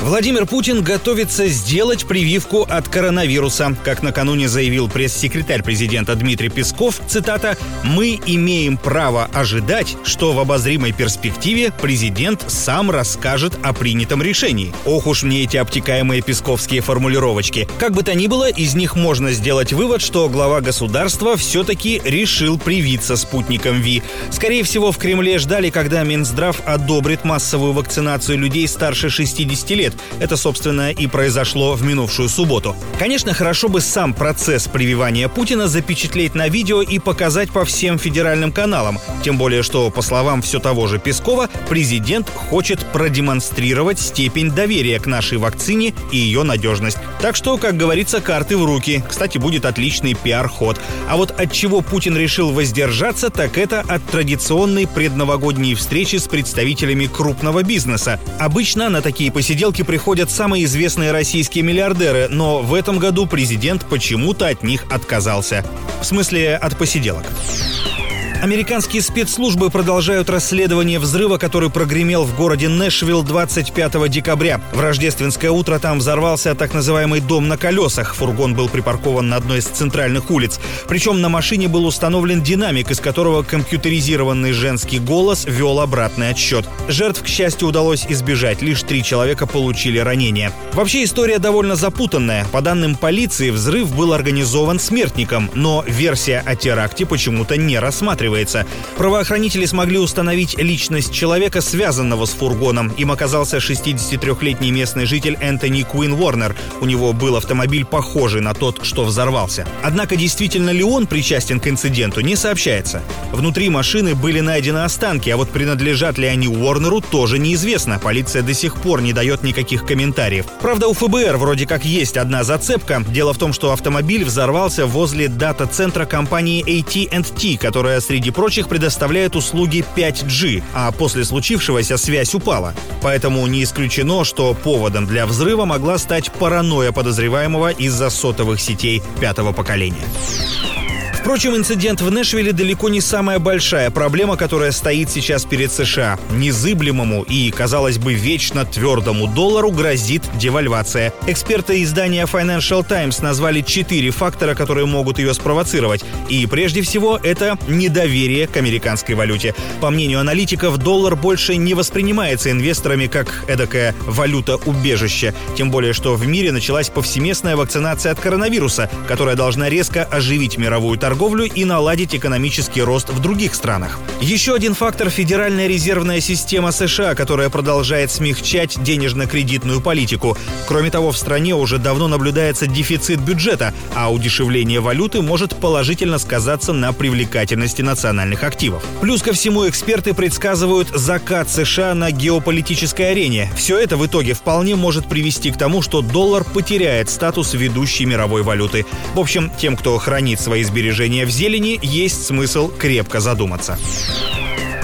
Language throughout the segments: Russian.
Владимир Путин готовится сделать прививку от коронавируса. Как накануне заявил пресс-секретарь президента Дмитрий Песков, цитата, «Мы имеем право ожидать, что в обозримой перспективе президент сам расскажет о принятом решении». Ох уж мне эти обтекаемые песковские формулировочки. Как бы то ни было, из них можно сделать вывод, что глава государства все-таки решил привиться спутником ВИ. Скорее всего, в Кремле ждали, когда Минздрав одобрит массовую вакцинацию людей старше 60 лет, лет. Это, собственно, и произошло в минувшую субботу. Конечно, хорошо бы сам процесс прививания Путина запечатлеть на видео и показать по всем федеральным каналам. Тем более, что, по словам все того же Пескова, президент хочет продемонстрировать степень доверия к нашей вакцине и ее надежность. Так что, как говорится, карты в руки. Кстати, будет отличный пиар-ход. А вот от чего Путин решил воздержаться, так это от традиционной предновогодней встречи с представителями крупного бизнеса. Обычно на такие посиделки посиделки приходят самые известные российские миллиардеры, но в этом году президент почему-то от них отказался. В смысле, от посиделок. Американские спецслужбы продолжают расследование взрыва, который прогремел в городе Нэшвилл 25 декабря. В рождественское утро там взорвался так называемый дом на колесах. Фургон был припаркован на одной из центральных улиц. Причем на машине был установлен динамик, из которого компьютеризированный женский голос вел обратный отсчет. Жертв, к счастью, удалось избежать. Лишь три человека получили ранения. Вообще история довольно запутанная. По данным полиции, взрыв был организован смертником, но версия о теракте почему-то не рассматривается рассматривается. Правоохранители смогли установить личность человека, связанного с фургоном. Им оказался 63-летний местный житель Энтони Куин Уорнер. У него был автомобиль, похожий на тот, что взорвался. Однако действительно ли он причастен к инциденту, не сообщается. Внутри машины были найдены останки, а вот принадлежат ли они Уорнеру, тоже неизвестно. Полиция до сих пор не дает никаких комментариев. Правда, у ФБР вроде как есть одна зацепка. Дело в том, что автомобиль взорвался возле дата-центра компании AT&T, которая среди среди прочих, предоставляет услуги 5G, а после случившегося связь упала. Поэтому не исключено, что поводом для взрыва могла стать паранойя подозреваемого из-за сотовых сетей пятого поколения. Впрочем, инцидент в Нэшвилле далеко не самая большая проблема, которая стоит сейчас перед США. Незыблемому и, казалось бы, вечно твердому доллару грозит девальвация. Эксперты издания Financial Times назвали четыре фактора, которые могут ее спровоцировать. И прежде всего это недоверие к американской валюте. По мнению аналитиков, доллар больше не воспринимается инвесторами как эдакая валюта-убежище. Тем более, что в мире началась повсеместная вакцинация от коронавируса, которая должна резко оживить мировую торговлю торговлю и наладить экономический рост в других странах. Еще один фактор – Федеральная резервная система США, которая продолжает смягчать денежно-кредитную политику. Кроме того, в стране уже давно наблюдается дефицит бюджета, а удешевление валюты может положительно сказаться на привлекательности национальных активов. Плюс ко всему эксперты предсказывают закат США на геополитической арене. Все это в итоге вполне может привести к тому, что доллар потеряет статус ведущей мировой валюты. В общем, тем, кто хранит свои сбережения движения в зелени есть смысл крепко задуматься.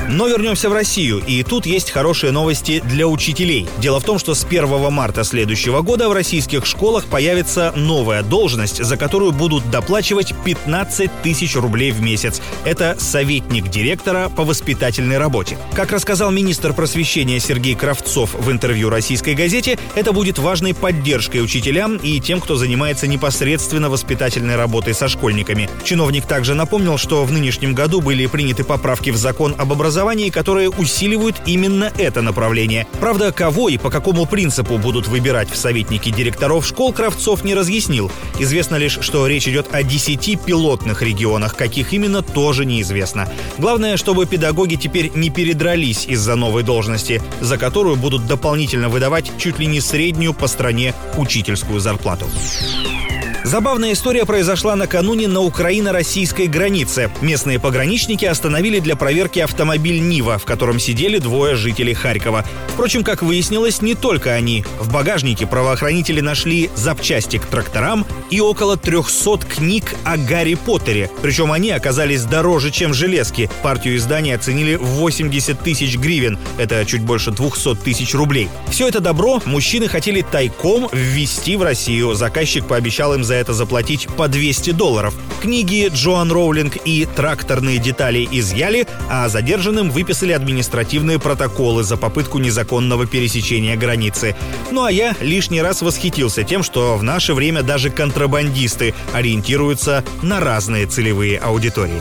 Но вернемся в Россию, и тут есть хорошие новости для учителей. Дело в том, что с 1 марта следующего года в российских школах появится новая должность, за которую будут доплачивать 15 тысяч рублей в месяц. Это советник директора по воспитательной работе. Как рассказал министр просвещения Сергей Кравцов в интервью российской газете, это будет важной поддержкой учителям и тем, кто занимается непосредственно воспитательной работой со школьниками. Чиновник также напомнил, что в нынешнем году были приняты поправки в закон об образовании образовании, которые усиливают именно это направление. Правда, кого и по какому принципу будут выбирать в советники директоров школ, Кравцов не разъяснил. Известно лишь, что речь идет о 10 пилотных регионах, каких именно тоже неизвестно. Главное, чтобы педагоги теперь не передрались из-за новой должности, за которую будут дополнительно выдавать чуть ли не среднюю по стране учительскую зарплату. Забавная история произошла накануне на украино-российской границе. Местные пограничники остановили для проверки автомобиль «Нива», в котором сидели двое жителей Харькова. Впрочем, как выяснилось, не только они. В багажнике правоохранители нашли запчасти к тракторам и около 300 книг о Гарри Поттере. Причем они оказались дороже, чем железки. Партию издания оценили в 80 тысяч гривен. Это чуть больше 200 тысяч рублей. Все это добро мужчины хотели тайком ввести в Россию. Заказчик пообещал им за это заплатить по 200 долларов. Книги Джоан Роулинг и тракторные детали изъяли, а задержанным выписали административные протоколы за попытку незаконного пересечения границы. Ну а я лишний раз восхитился тем, что в наше время даже контрабандисты ориентируются на разные целевые аудитории.